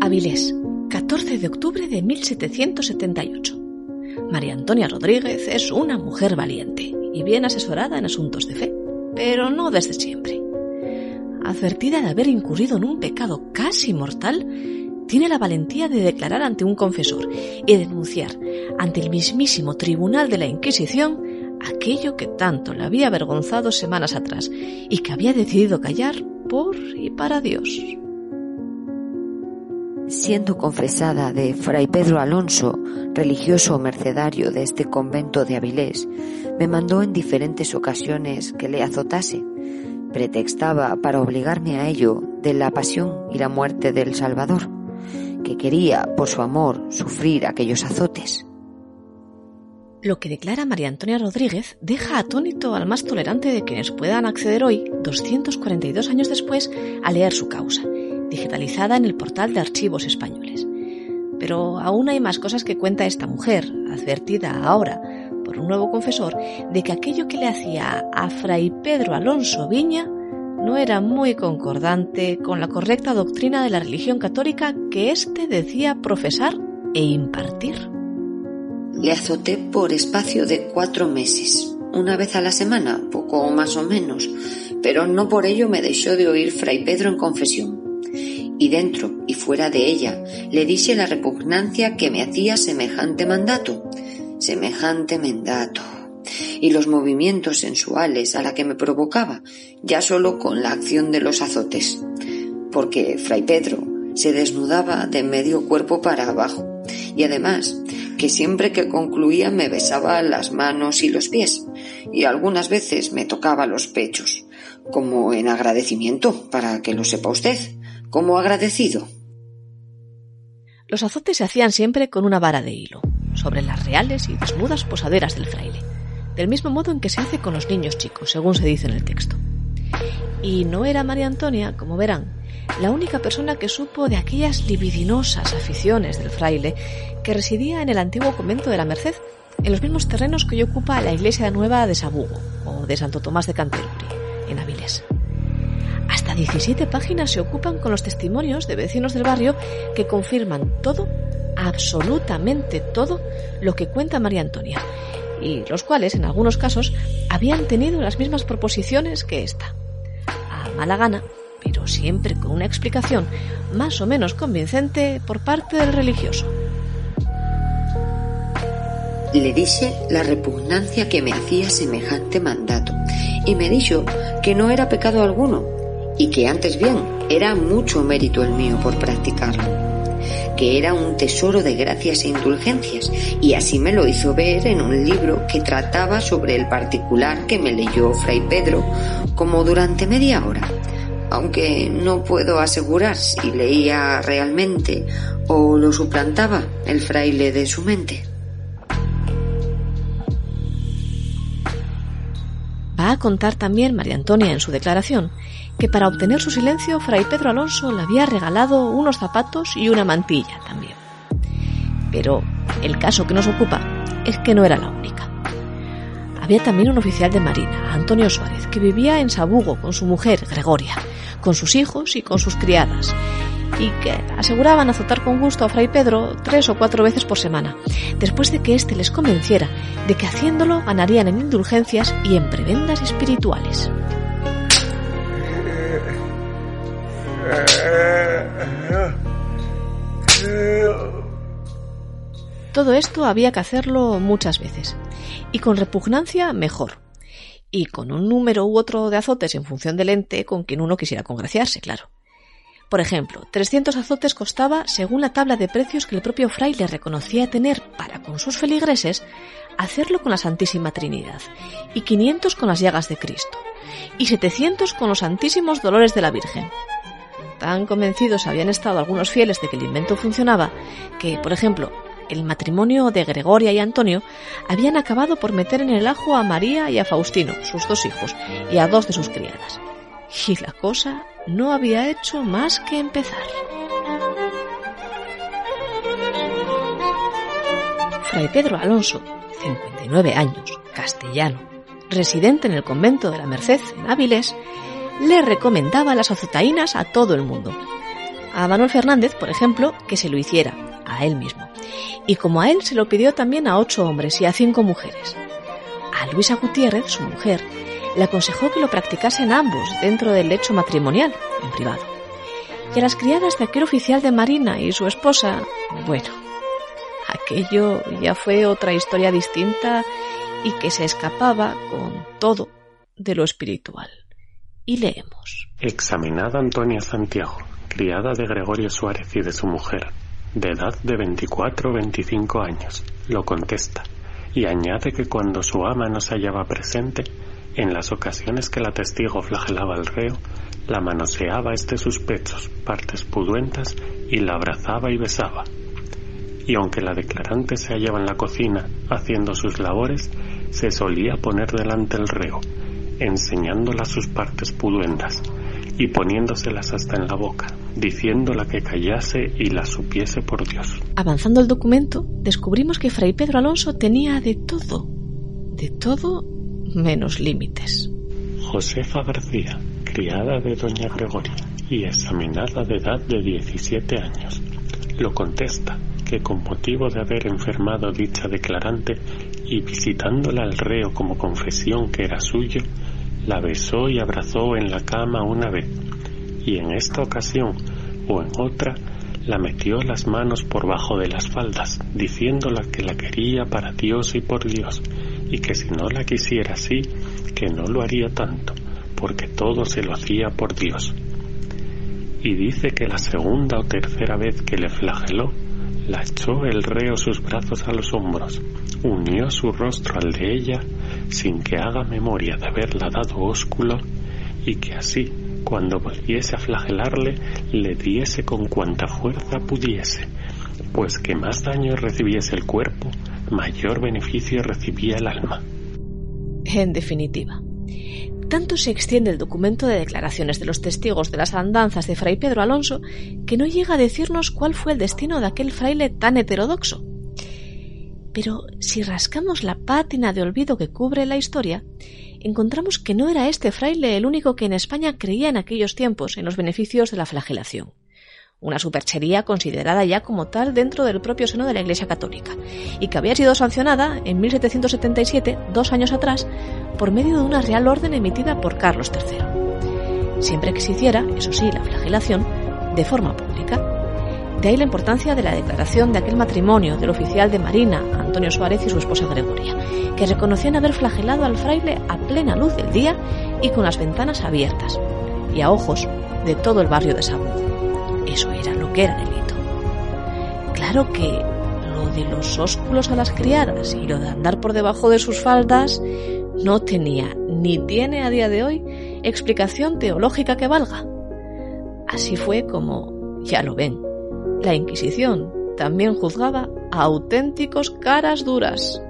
Avilés, 14 de octubre de 1778. María Antonia Rodríguez es una mujer valiente y bien asesorada en asuntos de fe, pero no desde siempre. Advertida de haber incurrido en un pecado casi mortal, tiene la valentía de declarar ante un confesor y denunciar ante el mismísimo tribunal de la Inquisición aquello que tanto le había avergonzado semanas atrás y que había decidido callar por y para Dios. Siendo confesada de Fray Pedro Alonso, religioso mercedario de este convento de Avilés, me mandó en diferentes ocasiones que le azotase. Pretextaba para obligarme a ello de la pasión y la muerte del Salvador, que quería, por su amor, sufrir aquellos azotes. Lo que declara María Antonia Rodríguez deja atónito al más tolerante de quienes puedan acceder hoy, 242 años después, a leer su causa, digitalizada en el portal de archivos españoles. Pero aún hay más cosas que cuenta esta mujer, advertida ahora por un nuevo confesor de que aquello que le hacía a Fray Pedro Alonso Viña no era muy concordante con la correcta doctrina de la religión católica que éste decía profesar e impartir. Le azoté por espacio de cuatro meses, una vez a la semana, poco más o menos, pero no por ello me dejó de oír Fray Pedro en confesión. Y dentro y fuera de ella le dije la repugnancia que me hacía semejante mandato, semejante mandato, y los movimientos sensuales a la que me provocaba, ya solo con la acción de los azotes, porque Fray Pedro se desnudaba de medio cuerpo para abajo, y además que siempre que concluía me besaba las manos y los pies, y algunas veces me tocaba los pechos, como en agradecimiento, para que lo sepa usted, como agradecido. Los azotes se hacían siempre con una vara de hilo, sobre las reales y desnudas posaderas del fraile, del mismo modo en que se hace con los niños chicos, según se dice en el texto. Y no era María Antonia, como verán, la única persona que supo de aquellas libidinosas aficiones del fraile que residía en el antiguo convento de la Merced, en los mismos terrenos que hoy ocupa la iglesia nueva de Sabugo o de Santo Tomás de Canterbury, en Avilés. Hasta 17 páginas se ocupan con los testimonios de vecinos del barrio que confirman todo, absolutamente todo, lo que cuenta María Antonia, y los cuales, en algunos casos, habían tenido las mismas proposiciones que esta. A mala gana, siempre con una explicación más o menos convincente por parte del religioso. Le dije la repugnancia que me hacía semejante mandato. Y me dijo que no era pecado alguno y que antes bien era mucho mérito el mío por practicarlo, que era un tesoro de gracias e indulgencias. Y así me lo hizo ver en un libro que trataba sobre el particular que me leyó Fray Pedro como durante media hora aunque no puedo asegurar si leía realmente o lo suplantaba el fraile de su mente. Va a contar también María Antonia en su declaración que para obtener su silencio Fray Pedro Alonso le había regalado unos zapatos y una mantilla también. Pero el caso que nos ocupa es que no era la única. Había también un oficial de marina, Antonio Suárez, que vivía en Sabugo con su mujer, Gregoria, con sus hijos y con sus criadas, y que aseguraban azotar con gusto a Fray Pedro tres o cuatro veces por semana, después de que éste les convenciera de que haciéndolo ganarían en indulgencias y en prebendas espirituales. Todo esto había que hacerlo muchas veces, y con repugnancia mejor. Y con un número u otro de azotes en función del ente con quien uno quisiera congraciarse, claro. Por ejemplo, 300 azotes costaba, según la tabla de precios que el propio fraile reconocía tener para con sus feligreses, hacerlo con la Santísima Trinidad, y 500 con las llagas de Cristo, y 700 con los Santísimos Dolores de la Virgen. Tan convencidos habían estado algunos fieles de que el invento funcionaba, que, por ejemplo, el matrimonio de Gregoria y Antonio habían acabado por meter en el ajo a María y a Faustino, sus dos hijos, y a dos de sus criadas. Y la cosa no había hecho más que empezar. Fray Pedro Alonso, 59 años, castellano, residente en el convento de la Merced, en Áviles, le recomendaba las azotaínas a todo el mundo. A Manuel Fernández, por ejemplo, que se lo hiciera, a él mismo. Y como a él se lo pidió también a ocho hombres y a cinco mujeres. A Luisa Gutiérrez, su mujer, le aconsejó que lo practicasen ambos dentro del lecho matrimonial, en privado. Y a las criadas de aquel oficial de Marina y su esposa, bueno, aquello ya fue otra historia distinta y que se escapaba con todo de lo espiritual. Y leemos. Examinada Antonia Santiago, criada de Gregorio Suárez y de su mujer, de edad de 24 o 25 años, lo contesta, y añade que cuando su ama no se hallaba presente, en las ocasiones que la testigo flagelaba al reo, la manoseaba este sus pechos, partes puduentas, y la abrazaba y besaba. Y aunque la declarante se hallaba en la cocina haciendo sus labores, se solía poner delante el reo, enseñándola sus partes puduentas, y poniéndoselas hasta en la boca, diciéndola que callase y la supiese por Dios. Avanzando el documento, descubrimos que Fray Pedro Alonso tenía de todo, de todo menos límites. Josefa García, criada de doña Gregoria y examinada de edad de 17 años, lo contesta que con motivo de haber enfermado dicha declarante y visitándola al reo como confesión que era suyo, la besó y abrazó en la cama una vez, y en esta ocasión o en otra la metió las manos por bajo de las faldas, diciéndola que la quería para Dios y por Dios, y que si no la quisiera así, que no lo haría tanto, porque todo se lo hacía por Dios. Y dice que la segunda o tercera vez que le flageló, la echó el reo sus brazos a los hombros, unió su rostro al de ella, sin que haga memoria de haberla dado ósculo, y que así, cuando volviese a flagelarle, le diese con cuanta fuerza pudiese, pues que más daño recibiese el cuerpo, mayor beneficio recibía el alma. En definitiva, tanto se extiende el documento de declaraciones de los testigos de las andanzas de Fray Pedro Alonso que no llega a decirnos cuál fue el destino de aquel fraile tan heterodoxo. Pero si rascamos la pátina de olvido que cubre la historia, encontramos que no era este fraile el único que en España creía en aquellos tiempos en los beneficios de la flagelación una superchería considerada ya como tal dentro del propio seno de la Iglesia Católica, y que había sido sancionada en 1777, dos años atrás, por medio de una real orden emitida por Carlos III. Siempre que se hiciera, eso sí, la flagelación, de forma pública. De ahí la importancia de la declaración de aquel matrimonio del oficial de Marina, Antonio Suárez y su esposa Gregoria, que reconocían haber flagelado al fraile a plena luz del día y con las ventanas abiertas, y a ojos de todo el barrio de Sabú. Eso era lo que era delito. Claro que lo de los ósculos a las criadas y lo de andar por debajo de sus faldas no tenía ni tiene a día de hoy explicación teológica que valga. Así fue como, ya lo ven, la Inquisición también juzgaba a auténticos caras duras.